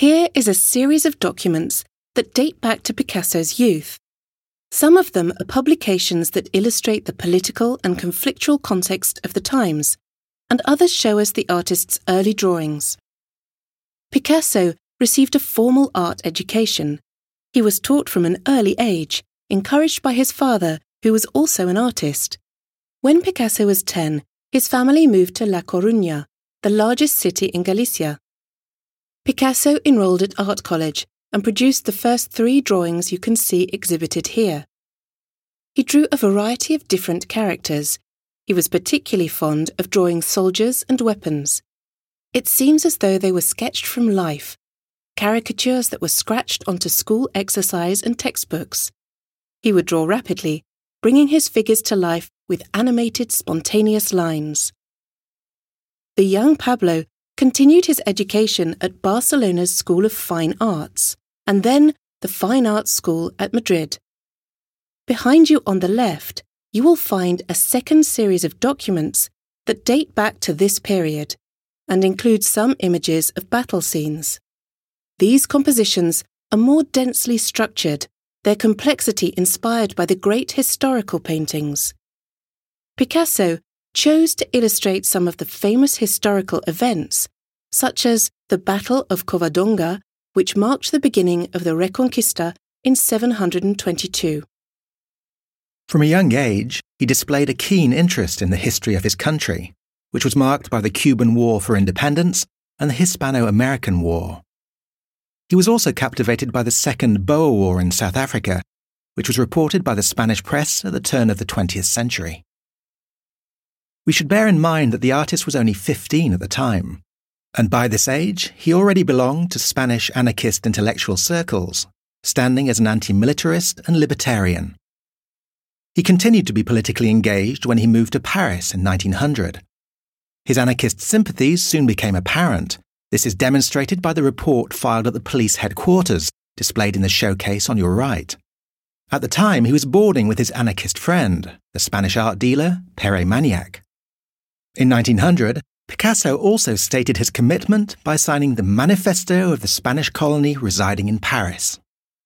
Here is a series of documents that date back to Picasso's youth. Some of them are publications that illustrate the political and conflictual context of the times, and others show us the artist's early drawings. Picasso received a formal art education. He was taught from an early age, encouraged by his father, who was also an artist. When Picasso was 10, his family moved to La Coruña, the largest city in Galicia. Picasso enrolled at art college and produced the first three drawings you can see exhibited here. He drew a variety of different characters. He was particularly fond of drawing soldiers and weapons. It seems as though they were sketched from life, caricatures that were scratched onto school exercise and textbooks. He would draw rapidly, bringing his figures to life with animated, spontaneous lines. The young Pablo continued his education at Barcelona's School of Fine Arts and then the Fine Arts School at Madrid. Behind you on the left, you will find a second series of documents that date back to this period and include some images of battle scenes. These compositions are more densely structured, their complexity inspired by the great historical paintings. Picasso chose to illustrate some of the famous historical events, such as the Battle of Covadonga which marked the beginning of the Reconquista in 722. From a young age, he displayed a keen interest in the history of his country, which was marked by the Cuban War for Independence and the Hispano American War. He was also captivated by the Second Boer War in South Africa, which was reported by the Spanish press at the turn of the 20th century. We should bear in mind that the artist was only 15 at the time, and by this age, he already belonged to Spanish anarchist intellectual circles, standing as an anti militarist and libertarian. He continued to be politically engaged when he moved to Paris in 1900. His anarchist sympathies soon became apparent. This is demonstrated by the report filed at the police headquarters, displayed in the showcase on your right. At the time, he was boarding with his anarchist friend, the Spanish art dealer Pere Mañach. In 1900, Picasso also stated his commitment by signing the Manifesto of the Spanish colony residing in Paris.